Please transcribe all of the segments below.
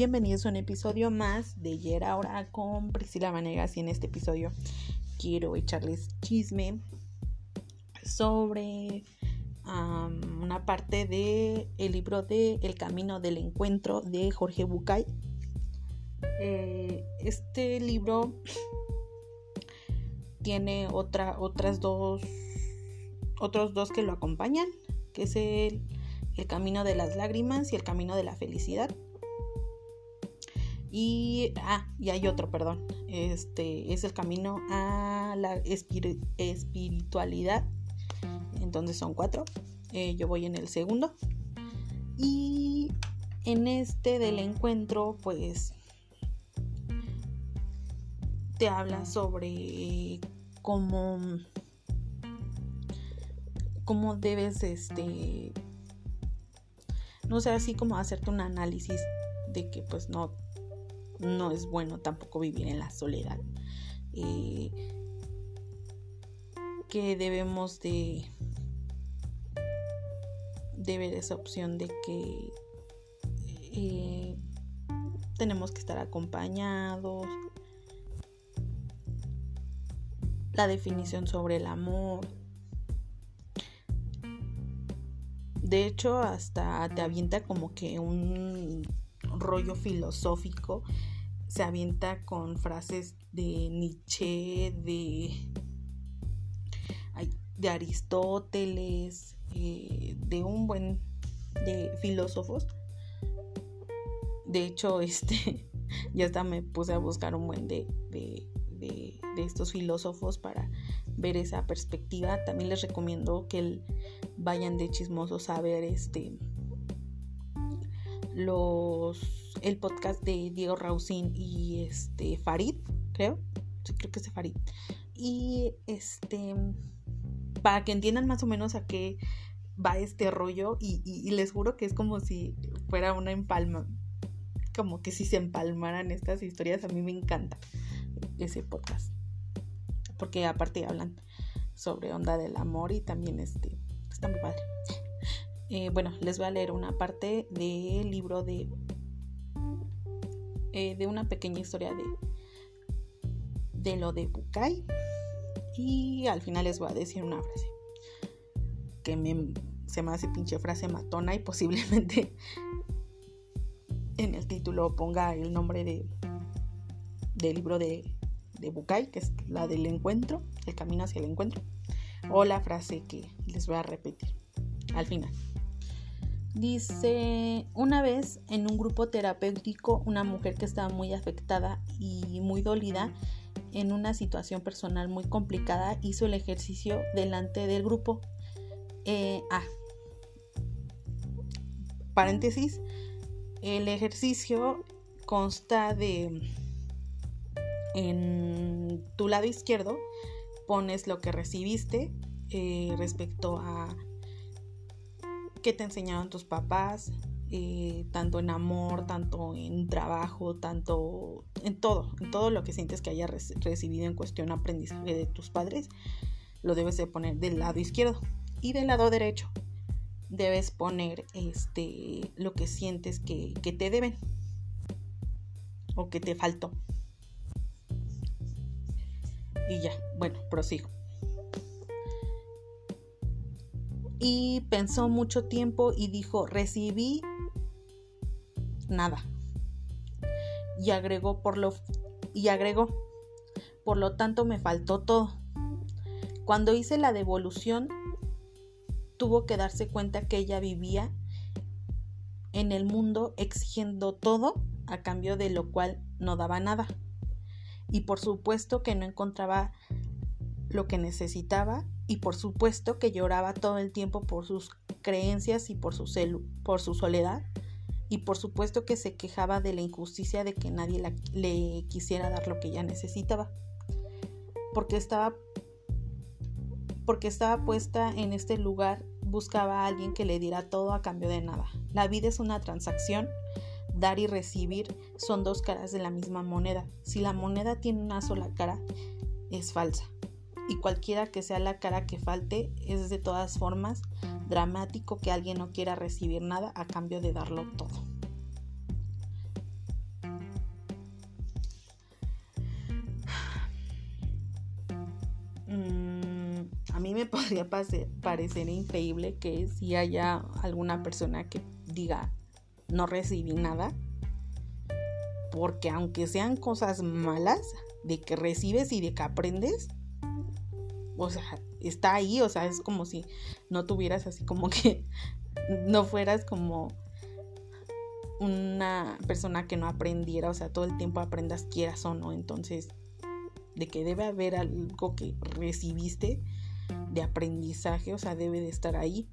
bienvenidos a un episodio más de Ayer Ahora con Priscila Vanegas y en este episodio quiero echarles chisme sobre una parte del el libro de El Camino del Encuentro de Jorge Bucay. Eh, este libro tiene otra, otras dos, otros dos que lo acompañan, que es el el camino de las lágrimas y el camino de la felicidad. Y, ah, y hay otro, perdón. Este es el camino a la espiritualidad. Entonces son cuatro. Eh, yo voy en el segundo. Y en este del encuentro, pues te habla sobre cómo, cómo debes este, no sé, así como hacerte un análisis de que pues no, no es bueno tampoco vivir en la soledad. Eh, que debemos de, de ver esa opción de que eh, tenemos que estar acompañados. La definición sobre el amor. De hecho, hasta te avienta como que un rollo filosófico. Se avienta con frases de Nietzsche, de, de Aristóteles, eh, de un buen de filósofos. De hecho, este ya me puse a buscar un buen de, de, de, de estos filósofos para ver esa perspectiva. También les recomiendo que vayan de chismosos a ver este los el podcast de Diego Rausín y este Farid, creo. Sí, creo que es de Farid. Y este para que entiendan más o menos a qué va este rollo y, les juro que es como si fuera una empalma como que si se empalmaran estas historias a mí me encanta ese podcast porque aparte hablan sobre onda del amor y también este, está muy padre. Eh, bueno, les voy a leer una parte del libro de, eh, de una pequeña historia de, de lo de Bukai y al final les voy a decir una frase que me, se me hace pinche frase matona y posiblemente en el título ponga el nombre de, del libro de de Bukai, que es la del encuentro, el camino hacia el encuentro, o la frase que les voy a repetir al final. Dice, una vez en un grupo terapéutico, una mujer que estaba muy afectada y muy dolida en una situación personal muy complicada hizo el ejercicio delante del grupo. Eh, ah, paréntesis, el ejercicio consta de en tu lado izquierdo pones lo que recibiste eh, respecto a qué te enseñaron tus papás, eh, tanto en amor, tanto en trabajo, tanto en todo, en todo lo que sientes que hayas recibido en cuestión aprendizaje de tus padres, lo debes de poner del lado izquierdo y del lado derecho debes poner este lo que sientes que, que te deben o que te faltó. Y ya, bueno, prosigo. Y pensó mucho tiempo y dijo, recibí nada. Y agregó por lo y agregó, por lo tanto me faltó todo. Cuando hice la devolución, tuvo que darse cuenta que ella vivía en el mundo exigiendo todo a cambio de lo cual no daba nada y por supuesto que no encontraba lo que necesitaba y por supuesto que lloraba todo el tiempo por sus creencias y por su, por su soledad y por supuesto que se quejaba de la injusticia de que nadie le quisiera dar lo que ella necesitaba porque estaba porque estaba puesta en este lugar buscaba a alguien que le diera todo a cambio de nada la vida es una transacción dar y recibir son dos caras de la misma moneda. Si la moneda tiene una sola cara, es falsa y cualquiera que sea la cara que falte, es de todas formas dramático que alguien no quiera recibir nada a cambio de darlo todo. Mm, a mí me podría parecer increíble que si haya alguna persona que diga no recibí nada, porque aunque sean cosas malas, de que recibes y de que aprendes, o sea, está ahí, o sea, es como si no tuvieras así como que no fueras como una persona que no aprendiera, o sea, todo el tiempo aprendas quieras o no, entonces de que debe haber algo que recibiste de aprendizaje, o sea, debe de estar ahí.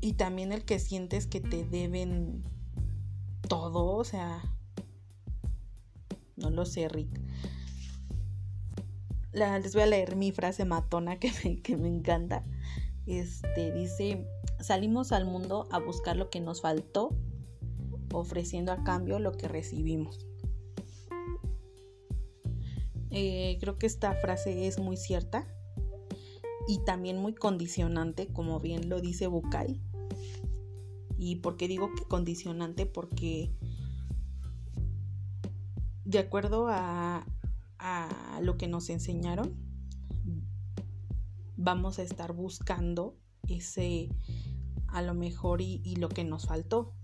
Y también el que sientes que te deben todo, o sea, no lo sé, Rick. les voy a leer mi frase matona que me, que me encanta. Este dice, salimos al mundo a buscar lo que nos faltó, ofreciendo a cambio lo que recibimos. Eh, creo que esta frase es muy cierta y también muy condicionante, como bien lo dice Bukai. ¿Y por qué digo que condicionante? Porque de acuerdo a, lo que nos enseñaron, vamos a estar buscando ese a lo mejor y, lo que nos faltó.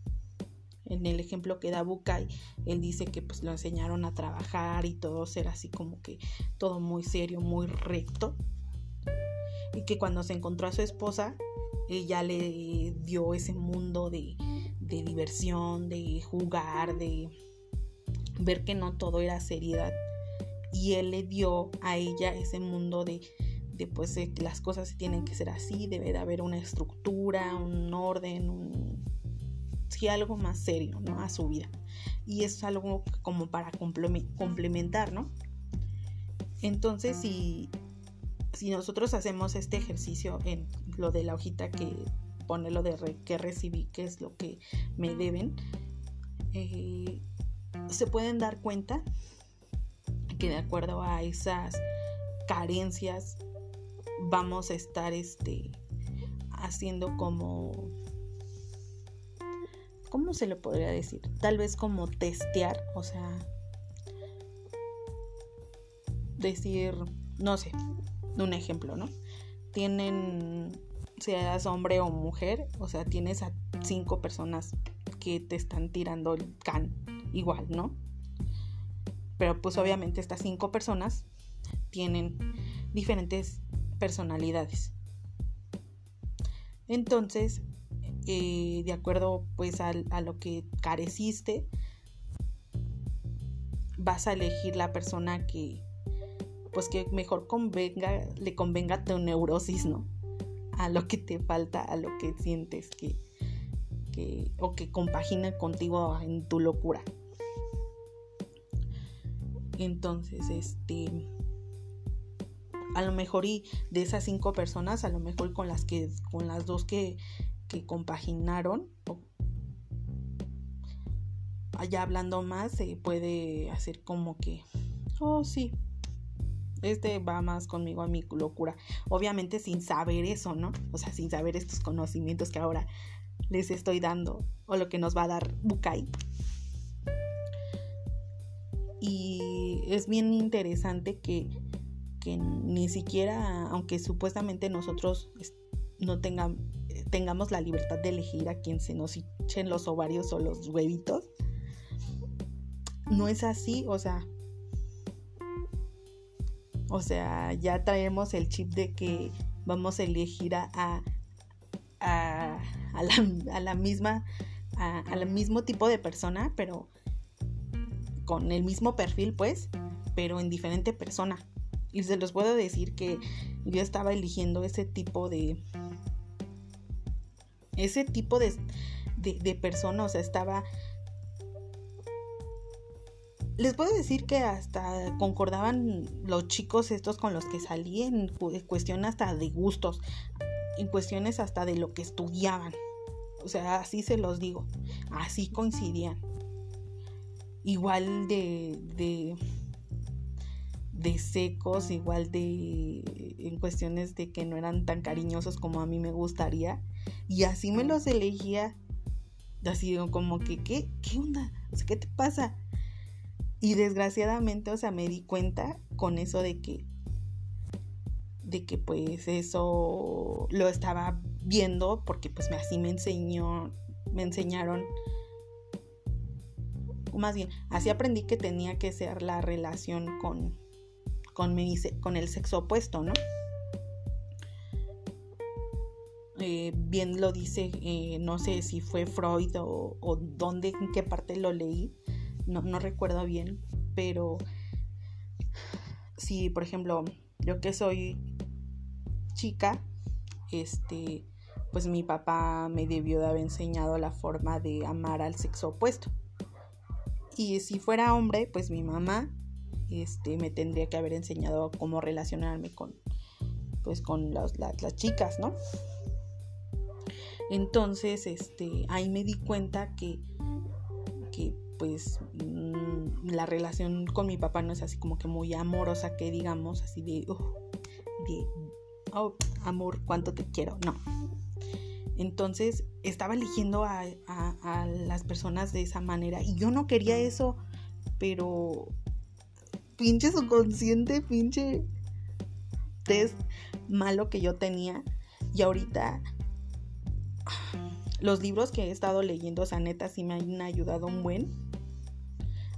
En el ejemplo que da Bukai, él dice que pues lo enseñaron a trabajar y todo ser así como que todo muy serio, muy recto. Y que cuando se encontró a su esposa, ella le dio ese mundo de, de diversión, de jugar, de, ver que no todo era seriedad. Y él le dio a ella ese mundo de, de pues que las cosas tienen que ser así, debe de haber una estructura, un orden, un sí, algo más serio, ¿no? A su vida. Y es algo como para complementar, ¿no? Entonces, si, si nosotros hacemos este ejercicio en lo de la hojita que pone lo de que recibí, que es lo que me deben, eh, se pueden dar cuenta que de acuerdo a esas carencias vamos a estar este haciendo como ¿cómo se le podría decir? Tal vez como testear, o sea, decir, no sé, un ejemplo, ¿no? Tienen, seas hombre o mujer, o sea, tienes a cinco personas que te están tirando el can igual, ¿no? Pero pues obviamente estas cinco personas tienen diferentes personalidades. Entonces, eh, de acuerdo pues a, lo que careciste, vas a elegir la persona que pues que mejor convenga, le convenga tu neurosis, ¿no? A lo que te falta, a lo que sientes que, que o que compagina contigo en tu locura. Entonces, este, a lo mejor y de esas cinco personas, a lo mejor con las que, con las dos que, que compaginaron, allá hablando más, se puede hacer como que, oh sí, este va más conmigo a mi locura. Obviamente sin saber eso, ¿no? O sea, sin saber estos conocimientos que ahora les estoy dando o lo que nos va a dar Bukai. Y es bien interesante que, ni siquiera, aunque supuestamente nosotros no tengamos la libertad de elegir a quien se nos echen los ovarios o los huevitos, no es así, o sea, o sea, ya traemos el chip de que vamos a elegir a, a, a, la, a la, misma, al mismo tipo de persona, pero con el mismo perfil, pues, pero en diferente persona. Y se los puedo decir que yo estaba eligiendo ese tipo de. Ese tipo de, de, persona, o sea, estaba. Les puedo decir que hasta concordaban los chicos estos con los que salí en cuestión hasta de gustos, en cuestiones hasta de lo que estudiaban. O sea, así se los digo, así coincidían igual de, de, de secos, igual de en cuestiones de que no eran tan cariñosos como a mí me gustaría. Y así me los elegía. Así como que, ¿qué, qué onda? ¿qué te pasa? y desgraciadamente, o sea, me di cuenta con eso de que de que pues eso lo estaba viendo porque pues así me enseñó me enseñaron o más bien así aprendí que tenía que ser la relación con con, con el sexo opuesto no eh, bien lo dice eh, no sé si fue Freud o, o dónde en qué parte lo leí no, no recuerdo bien pero si por ejemplo yo que soy chica, este, pues mi papá me debió de haber enseñado la forma de amar al sexo opuesto. Y si fuera hombre, pues mi mamá este, me tendría que haber enseñado cómo relacionarme con, pues, con las, chicas, ¿no? Entonces, este, ahí me di cuenta que, que pues mm, la relación con mi papá no es así como que muy amorosa, que digamos, así de, de oh, amor, cuánto te quiero. No. Entonces estaba eligiendo a, las personas de esa manera y yo no quería eso, pero pinche subconsciente, pinche test malo que yo tenía y ahorita los libros que he estado leyendo, o sea, neta, sí me han ayudado un buen.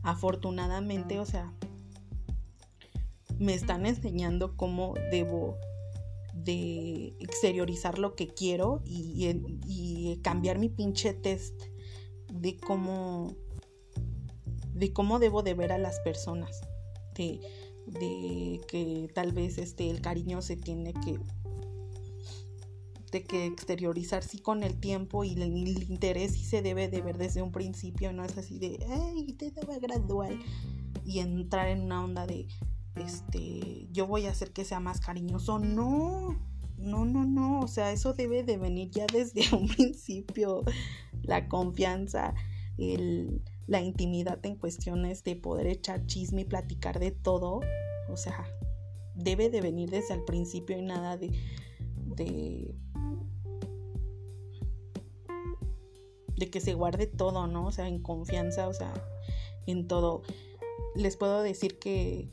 Afortunadamente, o sea, me están enseñando cómo debo de exteriorizar lo que quiero y, cambiar mi pinche test de cómo de cómo debo de ver a las personas de, que tal vez este el cariño se tiene que de que exteriorizar sí con el tiempo y el, interés sí se debe de ver desde un principio no es así de ay te debe gradual y entrar en una onda de este, yo voy a hacer que sea más cariñoso. No, no, no, no. O sea, eso debe de venir ya desde un principio. La confianza, la intimidad en cuestiones de poder echar chisme y platicar de todo. O sea, debe de venir desde el principio y nada de, de de que se guarde todo, ¿no? O sea, en confianza, o sea, en todo. Les puedo decir que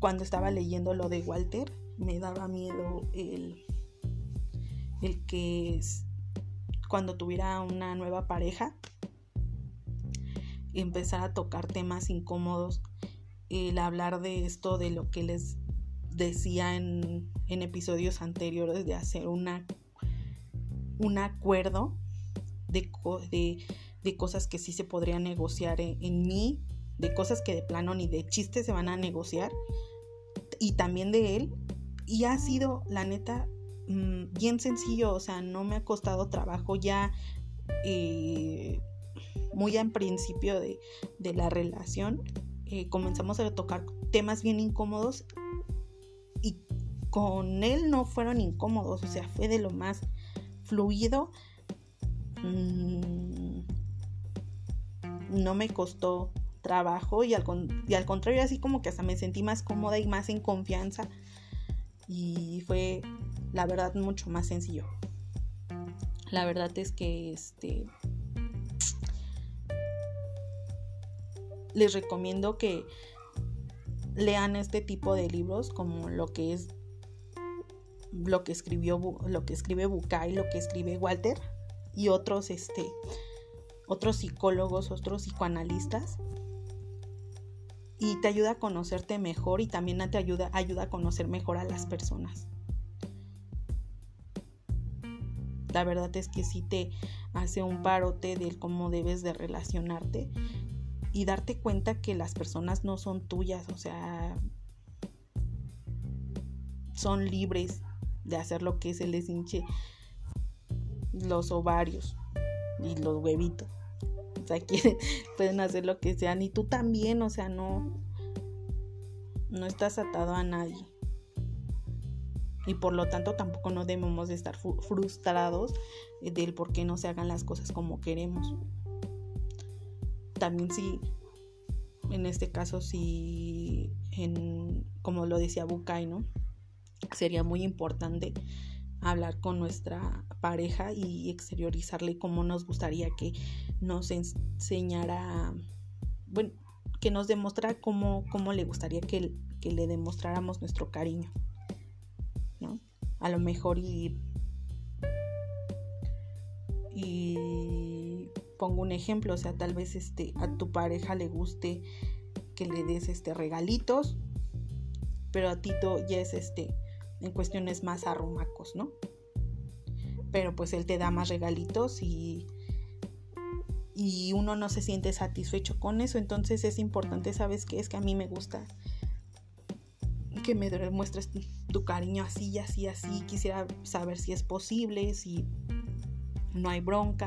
cuando estaba leyendo lo de Walter, me daba miedo el, el que cuando tuviera una nueva pareja, empezar a tocar temas incómodos, el hablar de esto, de lo que les decía en, en episodios anteriores, de hacer una, un acuerdo de, de, de, cosas que sí se podrían negociar en, en mí, de cosas que de plano ni de chiste se van a negociar y también de él. Y ha sido, la neta, mm, bien sencillo, o sea, no me ha costado trabajo ya eh, muy en principio de, la relación. Eh, comenzamos a tocar temas bien incómodos y con él no fueron incómodos, o sea, fue de lo más fluido. Mm, no me costó trabajo y al, y al contrario así como que hasta me sentí más cómoda y más en confianza y fue la verdad mucho más sencillo. La verdad es que este les recomiendo que lean este tipo de libros como lo que es lo que escribió lo que escribe Bukai, lo que escribe Walter y otros este otros psicólogos, otros psicoanalistas y te ayuda a conocerte mejor y también te ayuda, ayuda a conocer mejor a las personas. La verdad es que sí te hace un parote de cómo debes de relacionarte y darte cuenta que las personas no son tuyas, o sea, son libres de hacer lo que se les hinche los ovarios y los huevitos sea, pueden hacer lo que sean y tú también, o sea, no, no estás atado a nadie. Y por lo tanto tampoco no debemos de estar frustrados del por qué no se hagan las cosas como queremos. También si, en este caso, si, en, como lo decía Bukai, ¿no? Sería muy importante hablar con nuestra pareja y exteriorizarle cómo nos gustaría que nos enseñara, bueno, que nos demostrara cómo, cómo le gustaría que, que, le demostráramos nuestro cariño. ¿no? A lo mejor y, y pongo un ejemplo, o sea, tal vez este, a tu pareja le guste que le des este regalitos, pero a ti ya es este en cuestiones más arrumacos, ¿no? Pero pues él te da más regalitos y y uno no se siente satisfecho con eso. Entonces es importante, ¿sabes qué? Es que a mí me gusta que me demuestres tu cariño así así, así. Quisiera saber si es posible, si no hay bronca.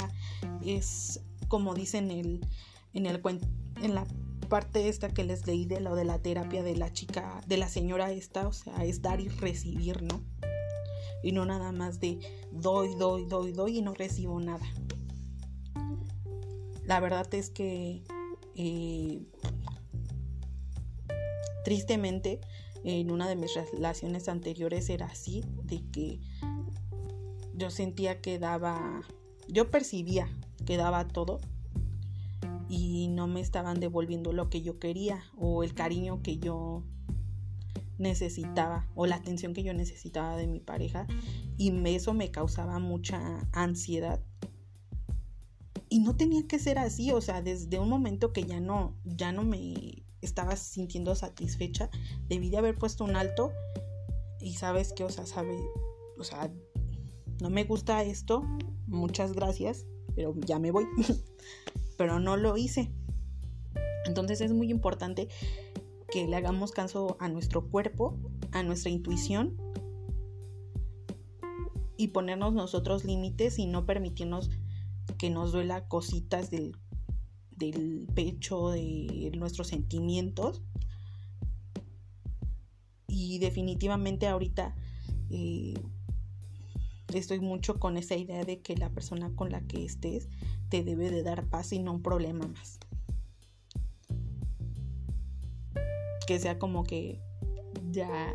Es como dicen el, en, el, en la parte esta que les leí de lo de la terapia de la chica, de la señora esta, o sea, es dar y recibir, ¿no? Y no nada más de doy, doy, doy, doy y no recibo nada. La verdad es que eh, tristemente en una de mis relaciones anteriores era así, de que yo sentía que daba, yo percibía que daba todo y no me estaban devolviendo lo que yo quería o el cariño que yo necesitaba o la atención que yo necesitaba de mi pareja y eso me causaba mucha ansiedad. Y no tenía que ser así, o sea, desde un momento que ya no, ya no me estaba sintiendo satisfecha, debí de haber puesto un alto y sabes que, o sea, sabe, o sea, no me gusta esto, muchas gracias, pero ya me voy, pero no lo hice. Entonces es muy importante que le hagamos caso a nuestro cuerpo, a nuestra intuición y ponernos nosotros límites y no permitirnos que nos duela cositas del, pecho, de nuestros sentimientos. Y definitivamente ahorita eh, estoy mucho con esa idea de que la persona con la que estés te debe de dar paz y no un problema más. Que sea como que ya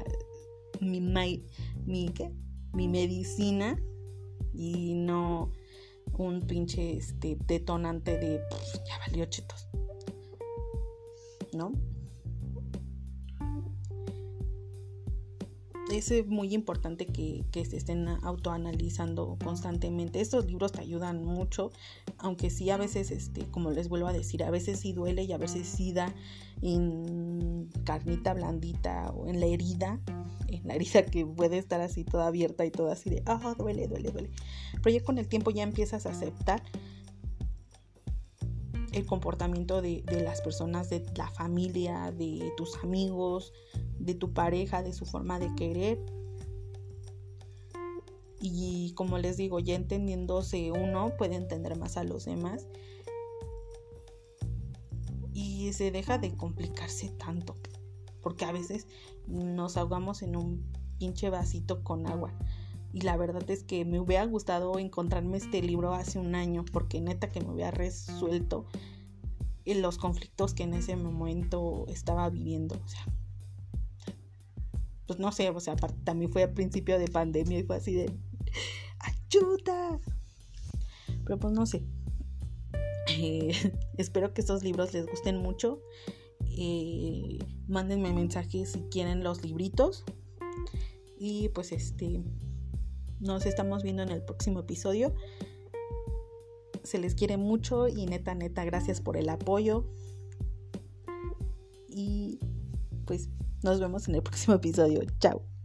mi, mi, mi medicina y no un pinche este, detonante de ya valió chetos. ¿No? es muy importante que, se estén autoanalizando constantemente. Estos libros te ayudan mucho, aunque sí a veces, este, como les vuelvo a decir, a veces sí duele y a veces sí da en carnita blandita o en la herida, en la herida que puede estar así toda abierta y toda así de, ah, duele, duele, duele. Pero ya con el tiempo ya empiezas a aceptar el comportamiento de, las personas, de la familia, de tus amigos, de tu pareja, de su forma de querer. Y como les digo, ya entendiéndose uno puede entender más a los demás. Y se deja de complicarse tanto. Porque a veces nos ahogamos en un pinche vasito con agua. Y la verdad es que me hubiera gustado encontrarme este libro hace un año. Porque neta que me hubiera resuelto los conflictos que en ese momento estaba viviendo. O sea, pues no sé, o sea, también fue a principio de pandemia y fue así de, ayuda. Pero pues no sé. Eh, espero que estos libros les gusten mucho. Eh, mándenme mensajes si quieren los libritos. Y pues este, nos estamos viendo en el próximo episodio. Se les quiere mucho y neta, neta, gracias por el apoyo. Y pues nos vemos en el próximo episodio. Chao.